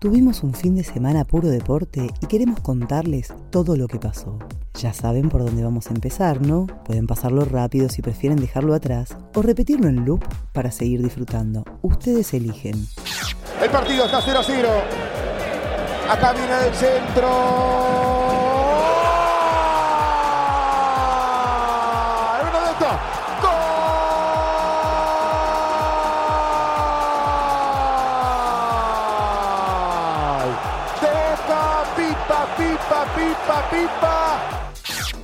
Tuvimos un fin de semana puro deporte y queremos contarles todo lo que pasó. Ya saben por dónde vamos a empezar, ¿no? Pueden pasarlo rápido si prefieren dejarlo atrás o repetirlo en loop para seguir disfrutando. Ustedes eligen. El partido está 0 a 0. Acá viene del centro.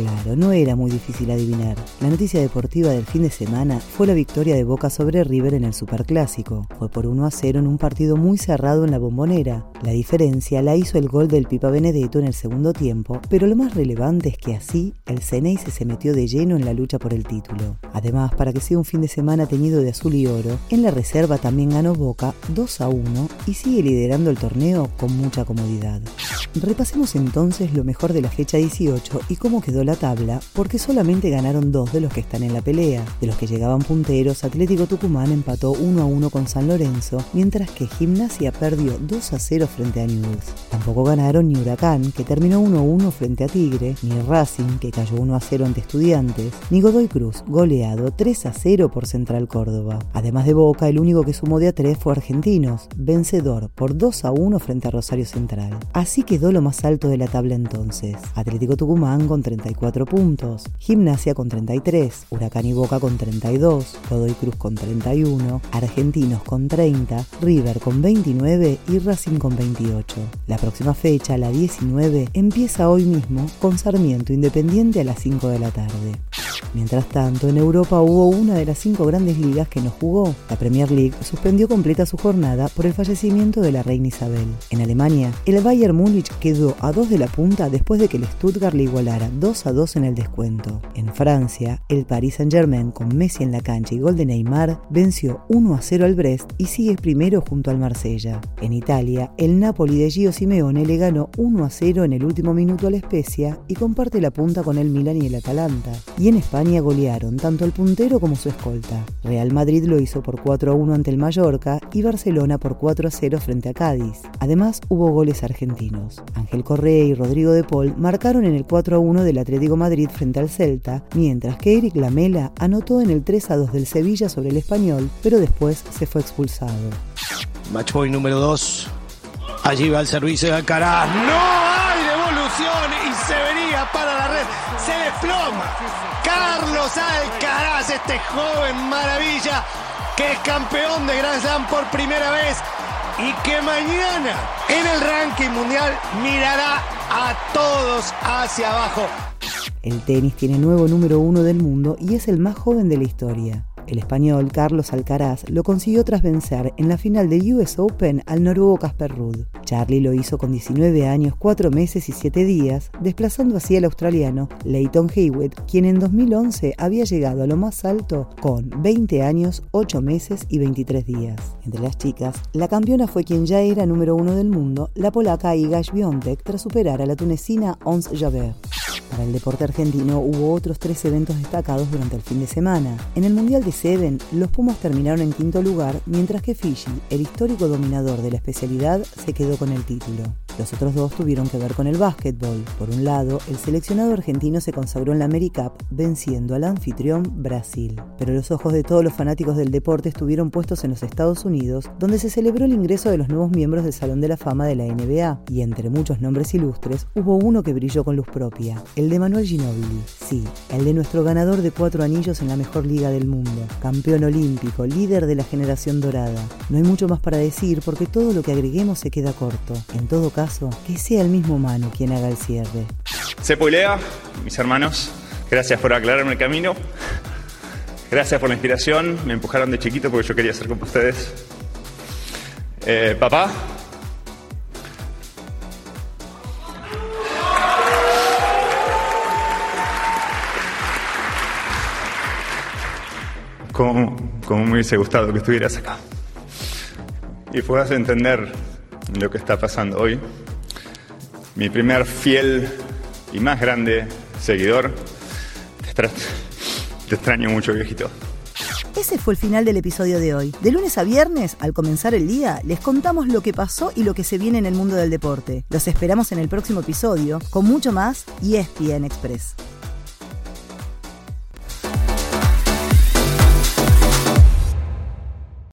Claro, no era muy difícil adivinar. La noticia deportiva del fin de semana fue la victoria de Boca sobre River en el Superclásico. Fue por 1 a 0 en un partido muy cerrado en la bombonera. La diferencia la hizo el gol del Pipa Benedetto en el segundo tiempo, pero lo más relevante es que así el Ceneice se metió de lleno en la lucha por el título. Además, para que sea un fin de semana teñido de azul y oro, en la reserva también ganó Boca 2 a 1 y sigue liderando el torneo con mucha comodidad. Repasemos entonces lo mejor de la fecha 18 y cómo quedó la tabla, porque solamente ganaron dos de los que están en la pelea. De los que llegaban punteros, Atlético Tucumán empató 1 a 1 con San Lorenzo, mientras que Gimnasia perdió 2 a 0 frente a Newell's. Tampoco ganaron ni Huracán, que terminó 1 a 1 frente a Tigre, ni Racing, que cayó 1 a 0 ante Estudiantes, ni Godoy Cruz, goleado 3 a 0 por Central Córdoba. Además de Boca, el único que sumó de a 3 fue Argentinos, vencedor por 2 a 1 frente a Rosario Central. Así lo más alto de la tabla entonces. Atlético Tucumán con 34 puntos, Gimnasia con 33, Huracán y Boca con 32, Godoy Cruz con 31, Argentinos con 30, River con 29 y Racing con 28. La próxima fecha, la 19, empieza hoy mismo con Sarmiento Independiente a las 5 de la tarde. Mientras tanto, en Europa hubo una de las cinco grandes ligas que no jugó. La Premier League suspendió completa su jornada por el fallecimiento de la reina Isabel. En Alemania, el Bayern Múnich quedó a dos de la punta después de que el Stuttgart le igualara 2 a 2 en el descuento. En Francia, el Paris Saint-Germain con Messi en la cancha y gol de Neymar venció 1 a 0 al Brest y sigue primero junto al Marsella. En Italia, el Napoli de Gio Simeone le ganó 1 a 0 en el último minuto a la Spezia y comparte la punta con el Milan y el Atalanta. Y en España golearon tanto el puntero como su escolta. Real Madrid lo hizo por 4 a 1 ante el Mallorca y Barcelona por 4 a 0 frente a Cádiz. Además, hubo goles argentinos. Ángel Correa y Rodrigo de Paul marcaron en el 4 a 1 del Atlético Madrid frente al Celta, mientras que Eric Lamela anotó en el 3 a 2 del Sevilla sobre el Español, pero después se fue expulsado. Matchboy número 2. Allí va el servicio de Alcaraz. ¡No para la red. Se desploma. Carlos Alcaraz, este joven maravilla que es campeón de Grand Slam por primera vez y que mañana en el ranking mundial mirará a todos hacia abajo. El tenis tiene nuevo número uno del mundo y es el más joven de la historia. El español Carlos Alcaraz lo consiguió tras vencer en la final de US Open al noruego Casper Ruud. Charlie lo hizo con 19 años, 4 meses y 7 días, desplazando así al australiano Leighton Hewitt, quien en 2011 había llegado a lo más alto con 20 años, 8 meses y 23 días. Entre las chicas, la campeona fue quien ya era número uno del mundo, la polaca Iga Świątek, tras superar a la tunecina Ons Jabeur. Para el deporte argentino hubo otros tres eventos destacados durante el fin de semana. En el Mundial de Seven, los Pumas terminaron en quinto lugar, mientras que Fiji, el histórico dominador de la especialidad, se quedó con el título. Los otros dos tuvieron que ver con el básquetbol. Por un lado, el seleccionado argentino se consagró en la AmeriCup venciendo al anfitrión Brasil. Pero los ojos de todos los fanáticos del deporte estuvieron puestos en los Estados Unidos, donde se celebró el ingreso de los nuevos miembros del Salón de la Fama de la NBA. Y entre muchos nombres ilustres, hubo uno que brilló con luz propia, el de Manuel Ginóbili. Sí, el de nuestro ganador de cuatro anillos en la mejor liga del mundo, campeón olímpico, líder de la generación dorada. No hay mucho más para decir porque todo lo que agreguemos se queda corto. En todo caso, que sea el mismo humano quien haga el cierre. Sepo y mis hermanos, gracias por aclararme el camino. Gracias por la inspiración. Me empujaron de chiquito porque yo quería ser como ustedes. Eh, papá. Como, como me hubiese gustado que estuvieras acá. Y puedas entender lo que está pasando hoy. Mi primer fiel y más grande seguidor. Te, extra- te extraño mucho, viejito. Ese fue el final del episodio de hoy. De lunes a viernes, al comenzar el día, les contamos lo que pasó y lo que se viene en el mundo del deporte. Los esperamos en el próximo episodio con mucho más y ESPN Express.